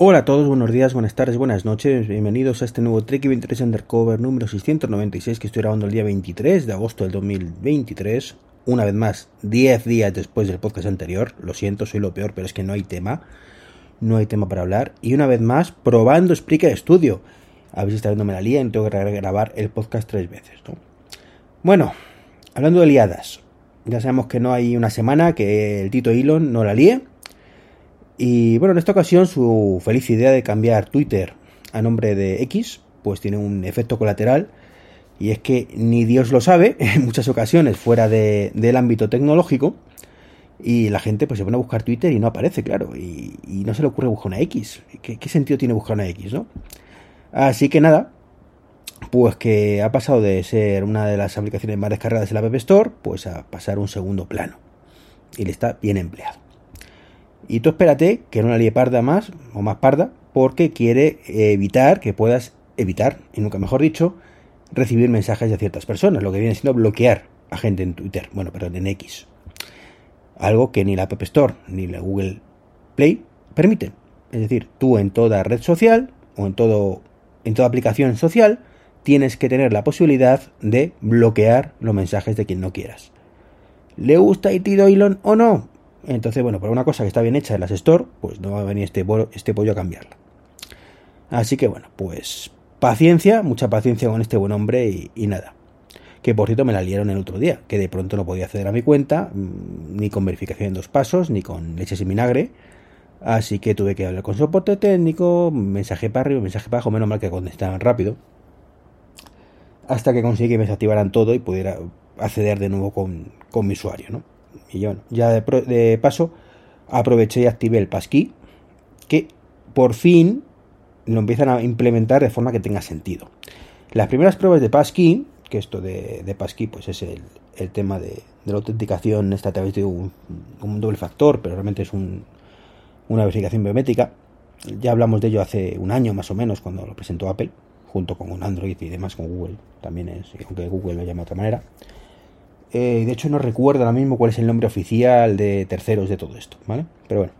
Hola a todos, buenos días, buenas tardes, buenas noches, bienvenidos a este nuevo Trek 23 Undercover número 696 que estoy grabando el día 23 de agosto del 2023. Una vez más, 10 días después del podcast anterior. Lo siento, soy lo peor, pero es que no hay tema. No hay tema para hablar. Y una vez más, probando Spreaker Studio. A ver si está viéndome la lía y tengo que grabar el podcast tres veces, ¿no? Bueno, hablando de liadas. Ya sabemos que no hay una semana que el Tito Elon no la líe y bueno, en esta ocasión su feliz idea de cambiar Twitter a nombre de X, pues tiene un efecto colateral. Y es que ni Dios lo sabe, en muchas ocasiones fuera de, del ámbito tecnológico, y la gente pues se pone a buscar Twitter y no aparece, claro, y, no se le ocurre buscar una X. ¿Qué, ¿Qué, sentido tiene buscar una X, no? Así que nada, pues que ha pasado de ser una de las aplicaciones más descargadas en la App Store, pues a pasar un segundo plano. Y le está bien empleado. Y tú espérate que no la líe parda más o más parda porque quiere evitar que puedas evitar, y nunca mejor dicho, recibir mensajes de ciertas personas, lo que viene siendo bloquear a gente en Twitter, bueno, perdón, en X. Algo que ni la App Store ni la Google Play permiten. Es decir, tú en toda red social o en todo en toda aplicación social tienes que tener la posibilidad de bloquear los mensajes de quien no quieras. ¿Le gusta IT Elon o no? Entonces, bueno, por una cosa que está bien hecha en las Store, pues no va a venir este, este pollo a cambiarla. Así que bueno, pues paciencia, mucha paciencia con este buen hombre y, nada. Que por cierto me la liaron el otro día, que de pronto no podía acceder a mi cuenta, mm, ni con verificación en dos pasos, ni con leches y vinagre. Así que tuve que hablar con soporte técnico, mensaje para arriba, mensaje para abajo, menos mal que contestaban rápido. Hasta que conseguí que me desactivaran todo y pudiera acceder de nuevo con, con mi usuario, ¿no? Y yo, ya de, paso aproveché y activé el passkey, que por fin lo empiezan a implementar de forma que tenga sentido. Las primeras pruebas de passkey, que esto de, de passkey pues es el, tema de, la autenticación esta a través de un, doble factor, pero realmente es una verificación biométrica. Ya hablamos de ello hace un año más o menos cuando lo presentó Apple, junto con Android y demás, con Google también es, aunque Google lo llama de otra manera. Eh, de hecho, no recuerdo ahora mismo cuál es el nombre oficial de terceros de todo esto, ¿vale? Pero bueno.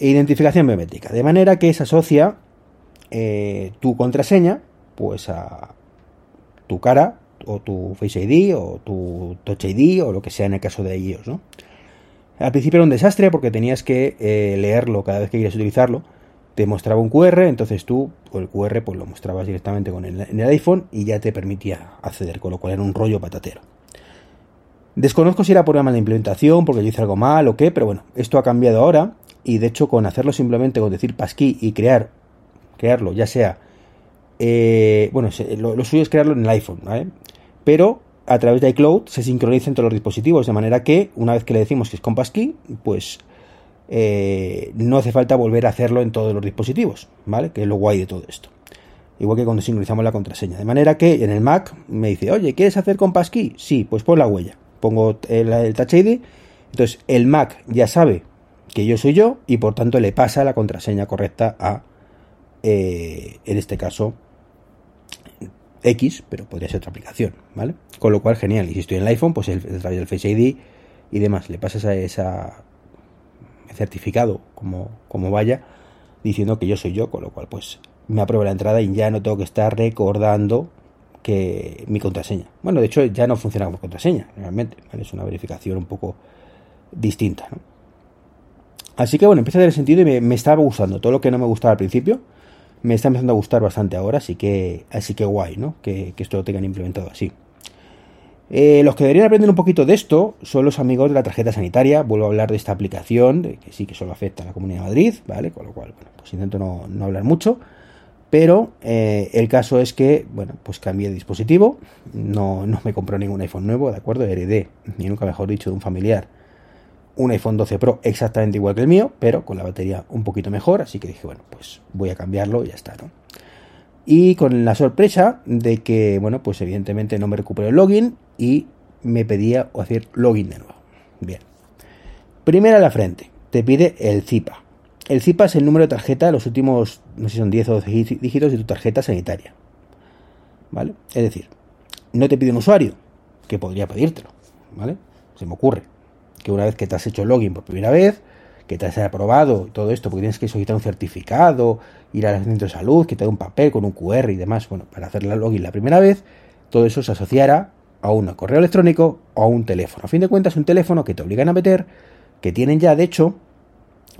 Identificación biométrica. De manera que se asocia eh, tu contraseña, pues a tu cara, o tu Face ID, o tu Touch ID, o lo que sea en el caso de iOS, ¿no? Al principio era un desastre porque tenías que eh, leerlo cada vez que querías utilizarlo. Te mostraba un QR, entonces tú, el QR, pues lo mostrabas directamente con en el iPhone y ya te permitía acceder, con lo cual era un rollo patatero. Desconozco si era por una mala implementación, porque yo hice algo mal o qué, pero bueno, esto ha cambiado ahora y de hecho con hacerlo simplemente con decir passkey y crear, crearlo, ya sea, eh, bueno, lo, suyo es crearlo en el iPhone, ¿vale? Pero a través de iCloud se sincroniza entre los dispositivos, de manera que una vez que le decimos que es con passkey, pues eh, no hace falta volver a hacerlo en todos los dispositivos, ¿vale? Que es lo guay de todo esto. Igual que cuando sincronizamos la contraseña. De manera que en el Mac me dice, oye, ¿quieres hacer con passkey? Sí, pues pon la huella pongo el, Touch ID, entonces el Mac ya sabe que yo soy yo y por tanto le pasa la contraseña correcta a, eh, en este caso, X, pero podría ser otra aplicación, ¿vale? Con lo cual, genial. Y si estoy en el iPhone, pues el, a través del Face ID y demás, le pasas a esa certificado como, como vaya, diciendo que yo soy yo, con lo cual, pues me aprueba la entrada y ya no tengo que estar recordando que mi contraseña. Bueno, de hecho ya no funciona como contraseña, realmente, es una verificación un poco distinta. Así que bueno, empieza a tener sentido y me, estaba gustando. Todo lo que no me gustaba al principio, me está empezando a gustar bastante ahora, así que, así que guay, ¿no? Que, esto lo tengan implementado así. Eh, los que deberían aprender un poquito de esto son los amigos de la tarjeta sanitaria. Vuelvo a hablar de esta aplicación, que sí que solo afecta a la Comunidad de Madrid, ¿vale? Con lo cual, bueno, pues intento no, no hablar mucho. Pero eh, el caso es que, bueno, pues cambié de dispositivo, no, no me compró ningún iPhone nuevo, ¿de acuerdo? Heredé, ni nunca mejor dicho, de un familiar un iPhone 12 Pro exactamente igual que el mío, pero con la batería un poquito mejor, así que dije, bueno, pues voy a cambiarlo y ya está, ¿no? Y con la sorpresa de que, bueno, pues evidentemente no me recuperó el login y me pedía hacer login de nuevo. Bien. Primera la frente, te pide el ZIPA. El ZIPA es el número de tarjeta, los últimos, no sé si son 10 o 12 dígitos de tu tarjeta sanitaria. ¿Vale? Es decir, no te pide un usuario, que podría pedírtelo, ¿vale? Se me ocurre que una vez que te has hecho login por primera vez, que te has aprobado todo esto, porque tienes que solicitar un certificado, ir al centro de salud, que te dé un papel con un QR y demás, bueno, para hacer la login la primera vez, todo eso se asociará a un correo electrónico o a un teléfono. A fin de cuentas, un teléfono que te obligan a meter, que tienen ya, de hecho,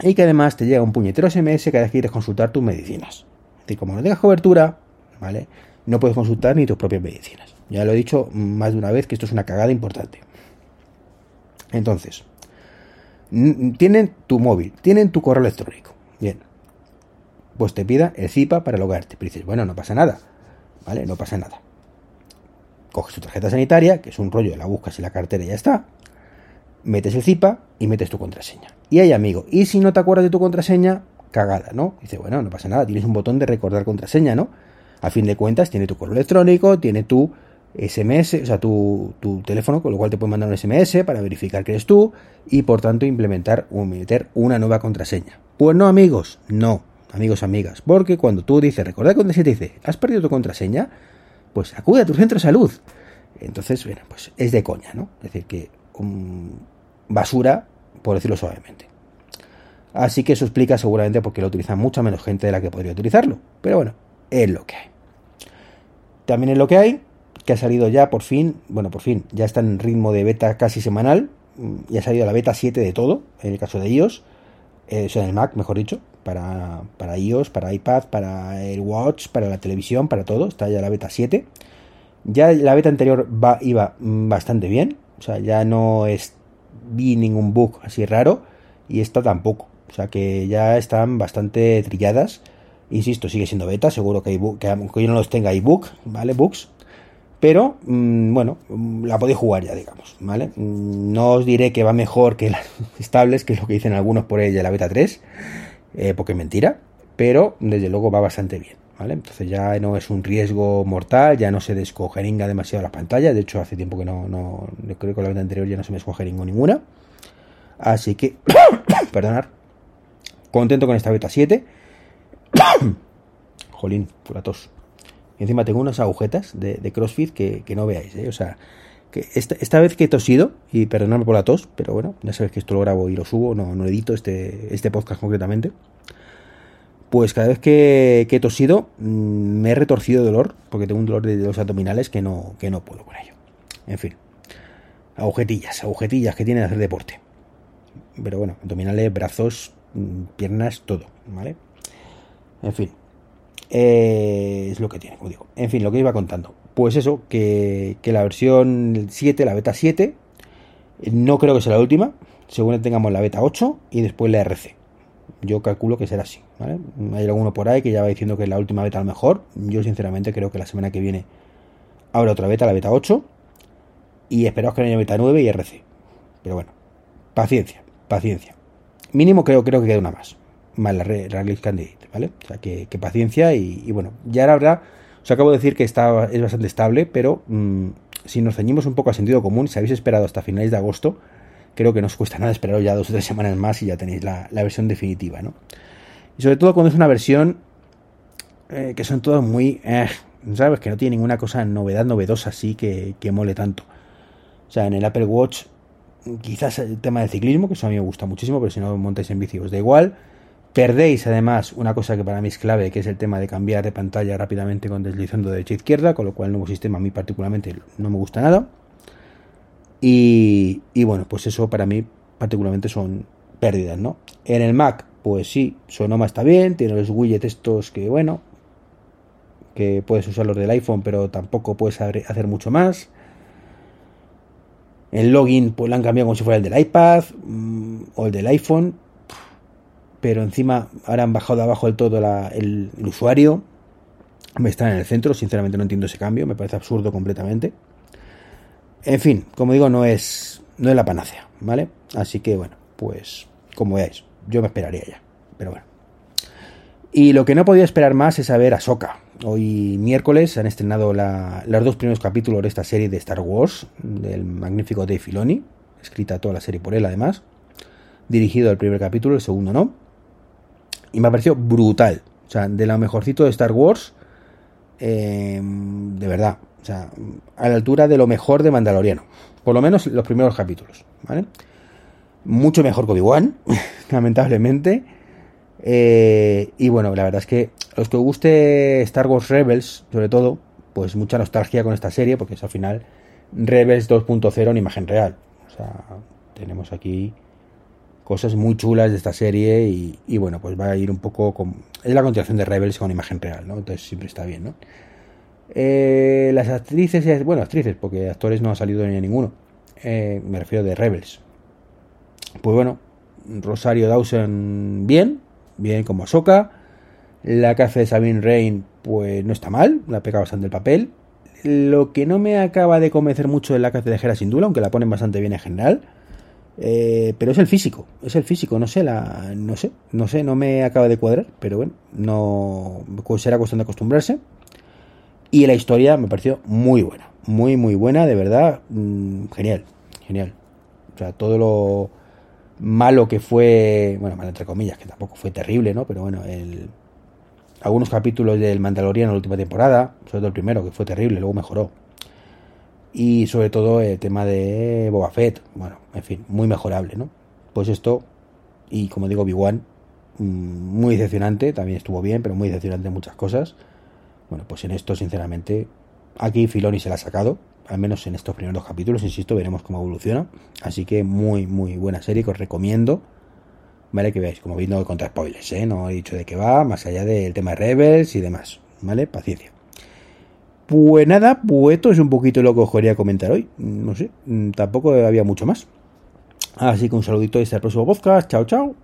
y que además te llega un puñetero SMS cada vez que quieres consultar tus medicinas. Es decir, como no tengas cobertura, ¿vale? No puedes consultar ni tus propias medicinas. Ya lo he dicho más de una vez que esto es una cagada importante. Entonces, tienen tu móvil, tienen tu correo electrónico. Bien. Pues te pida el ZIPA para logarte. Pero dices, bueno, no pasa nada. ¿Vale? No pasa nada. Coges tu tarjeta sanitaria, que es un rollo, la buscas en la cartera y ya está. Metes el ZIPA y metes tu contraseña. Y hay amigo. Y si no te acuerdas de tu contraseña, cagada, ¿no? Dice, bueno, no pasa nada, tienes un botón de recordar contraseña, ¿no? A fin de cuentas, tiene tu correo electrónico, tiene tu SMS, o sea, tu, teléfono, con lo cual te puede mandar un SMS para verificar que eres tú y por tanto implementar o meter una nueva contraseña. Pues no, amigos, no, amigos, amigas, porque cuando tú dices, recordad cuando se te dice, ¿has perdido tu contraseña? Pues acude a tu centro de salud. Entonces, bueno, pues es de coña, ¿no? Es decir, que basura, por decirlo suavemente. Así que eso explica seguramente porque lo utiliza mucha menos gente de la que podría utilizarlo. Pero bueno, es lo que hay. También es lo que hay que ha salido ya por fin, bueno, por fin, ya está en ritmo de beta casi semanal, y ha salido la beta 7 de todo, en el caso de iOS, eh, o sea, en el Mac, mejor dicho, para, para iOS, para iPad, para el Watch, para la televisión, para todo, está ya la beta 7. Ya la beta anterior va, iba bastante bien, o sea, ya no es, vi ningún bug así raro, y esta tampoco, o sea que ya están bastante trilladas. Insisto, sigue siendo beta, seguro que, hay que aunque yo no los tenga, hay bug, ¿vale? Bugs, pero mm, bueno, mm, la podéis jugar ya, digamos, ¿vale? Mm, no os diré que va mejor que las estables, que es lo que dicen algunos por ella la beta 3, eh, porque es mentira, pero desde luego va bastante bien, Entonces ya no es un riesgo mortal, ya no se descojeringa demasiado la pantalla, de hecho hace tiempo que no, no creo que con la beta anterior ya no se me descojeringó ninguna, así que, perdonar, contento con esta beta 7, jolín, pura tos. Y encima tengo unas agujetas de, CrossFit que, no veáis, ¿eh? O sea, que esta, vez que he tosido, y perdonadme por la tos, pero bueno, ya sabéis que esto lo grabo y lo subo, no, no edito este, este podcast concretamente. Pues cada vez que, he tosido mm, me he retorcido de dolor, porque tengo un dolor de, los abdominales que no, que no puedo con ello. En fin, agujetillas, agujetillas que tienen que hacer deporte. Pero bueno, abdominales, brazos, mm, piernas, todo, ¿vale? En fin, eh, es lo que tiene, como digo. En fin, lo que iba contando. Pues eso, que, la versión 7, la beta 7, no creo que sea la última. Según tengamos la beta 8 y después la RC. Yo calculo que será así. Hay alguno por ahí que ya va diciendo que es la última beta a lo mejor. Yo sinceramente creo que la semana que viene habrá otra beta, la beta 8. Y esperaos que no haya beta 9 y RC. Pero bueno, paciencia, paciencia. Mínimo creo, creo que queda una más. Más la Release Candidate. ¿vale? O sea, que, paciencia y, bueno, ya la verdad, os acabo de decir que está, es bastante estable, pero mm, si nos ceñimos un poco al sentido común, si habéis esperado hasta finales de agosto, creo que no os cuesta nada esperar ya dos o tres semanas más y ya tenéis la, versión definitiva, ¿no? Y sobre todo cuando es una versión eh, que son todos muy... Eh, ¿Sabes? Que no tiene ninguna cosa novedad, novedosa así que, que mole tanto. O sea, en el Apple Watch quizás el tema del ciclismo, que eso a mí me gusta muchísimo, pero si no montáis en bici os da igual. Perdéis además una cosa que para mí es clave, que es el tema de cambiar de pantalla rápidamente con deslizando de derecha a izquierda, con lo cual el nuevo sistema a mí particularmente no me gusta nada. Y, bueno, pues eso para mí particularmente son pérdidas, ¿no? En el Mac, pues sí, Sonoma está bien, tiene los widgets estos que, bueno, que puedes usar los del iPhone, pero tampoco puedes hacer mucho más. El login, pues lo han cambiado como si fuera el del iPad mm, o el del iPhone, pero encima ahora han bajado de abajo del todo el, usuario. Me están en el centro, sinceramente no entiendo ese cambio, me parece absurdo completamente. En fin, como digo, no es, no es la panacea, ¿vale? Así que bueno, pues como veáis, yo me esperaría ya. Pero bueno. Y lo que no podía esperar más es a ver a Soka. Hoy miércoles han estrenado los dos primeros capítulos de esta serie de Star Wars, del magnífico Dave Filoni, escrita toda la serie por él además, dirigido el primer capítulo, el segundo no. Y me ha parecido brutal. O sea, de lo mejorcito de Star Wars, eh, de verdad. Sea, a la altura de lo mejor de Mandaloriano. Por lo menos los primeros capítulos, ¿vale? Mucho mejor que Obi-Wan, lamentablemente. Eh, y bueno, la verdad es que los que os guste Star Wars Rebels, sobre todo, pues mucha nostalgia con esta serie, porque es al final Rebels 2.0 en imagen real. O sea, tenemos aquí cosas muy chulas de esta serie y, bueno, pues va a ir un poco con... Es la continuación de Rebels con imagen real, ¿no? Entonces siempre está bien, ¿no? Eh, las actrices, bueno, actrices, porque actores no ha salido ni a ninguno. Eh, me refiero de Rebels. Pues bueno, Rosario Dawson bien, bien como Ahsoka. La que hace de Sabine Rain, pues no está mal, la pega bastante el papel. Lo que no me acaba de convencer mucho es la que hace de Hera sin duda, aunque la ponen bastante bien en general. Eh, pero es el físico, es el físico, no sé, la, no sé, no sé, no me acaba de cuadrar, pero bueno, no será cuestión de acostumbrarse. Y la historia me pareció muy buena, muy, muy buena, de verdad, mm, genial, genial. O sea, todo lo malo que fue, bueno, malo entre comillas, que tampoco fue terrible, ¿no? Pero bueno, el, algunos capítulos del Mandaloriano en la última temporada, sobre todo el primero, que fue terrible, luego mejoró. Y sobre todo el tema de Boba Fett, bueno, en fin, muy mejorable, ¿no? Pues esto, y como digo, Obi-Wan, mm, muy decepcionante, también estuvo bien, pero muy decepcionante en muchas cosas. Bueno, pues en esto, sinceramente, aquí Filoni se la ha sacado, al menos en estos primeros capítulos, insisto, veremos cómo evoluciona. Así que muy, muy buena serie que os recomiendo. ¿Vale? Que veáis, como viendo contra spoilers, ¿eh? No he dicho de qué va, más allá del tema de Rebels y demás. ¿Vale? Paciencia. Pues nada, pues esto es un poquito lo que os quería comentar hoy. No sé, tampoco había mucho más. Así que un saludito y hasta el próximo podcast. Chao, chao.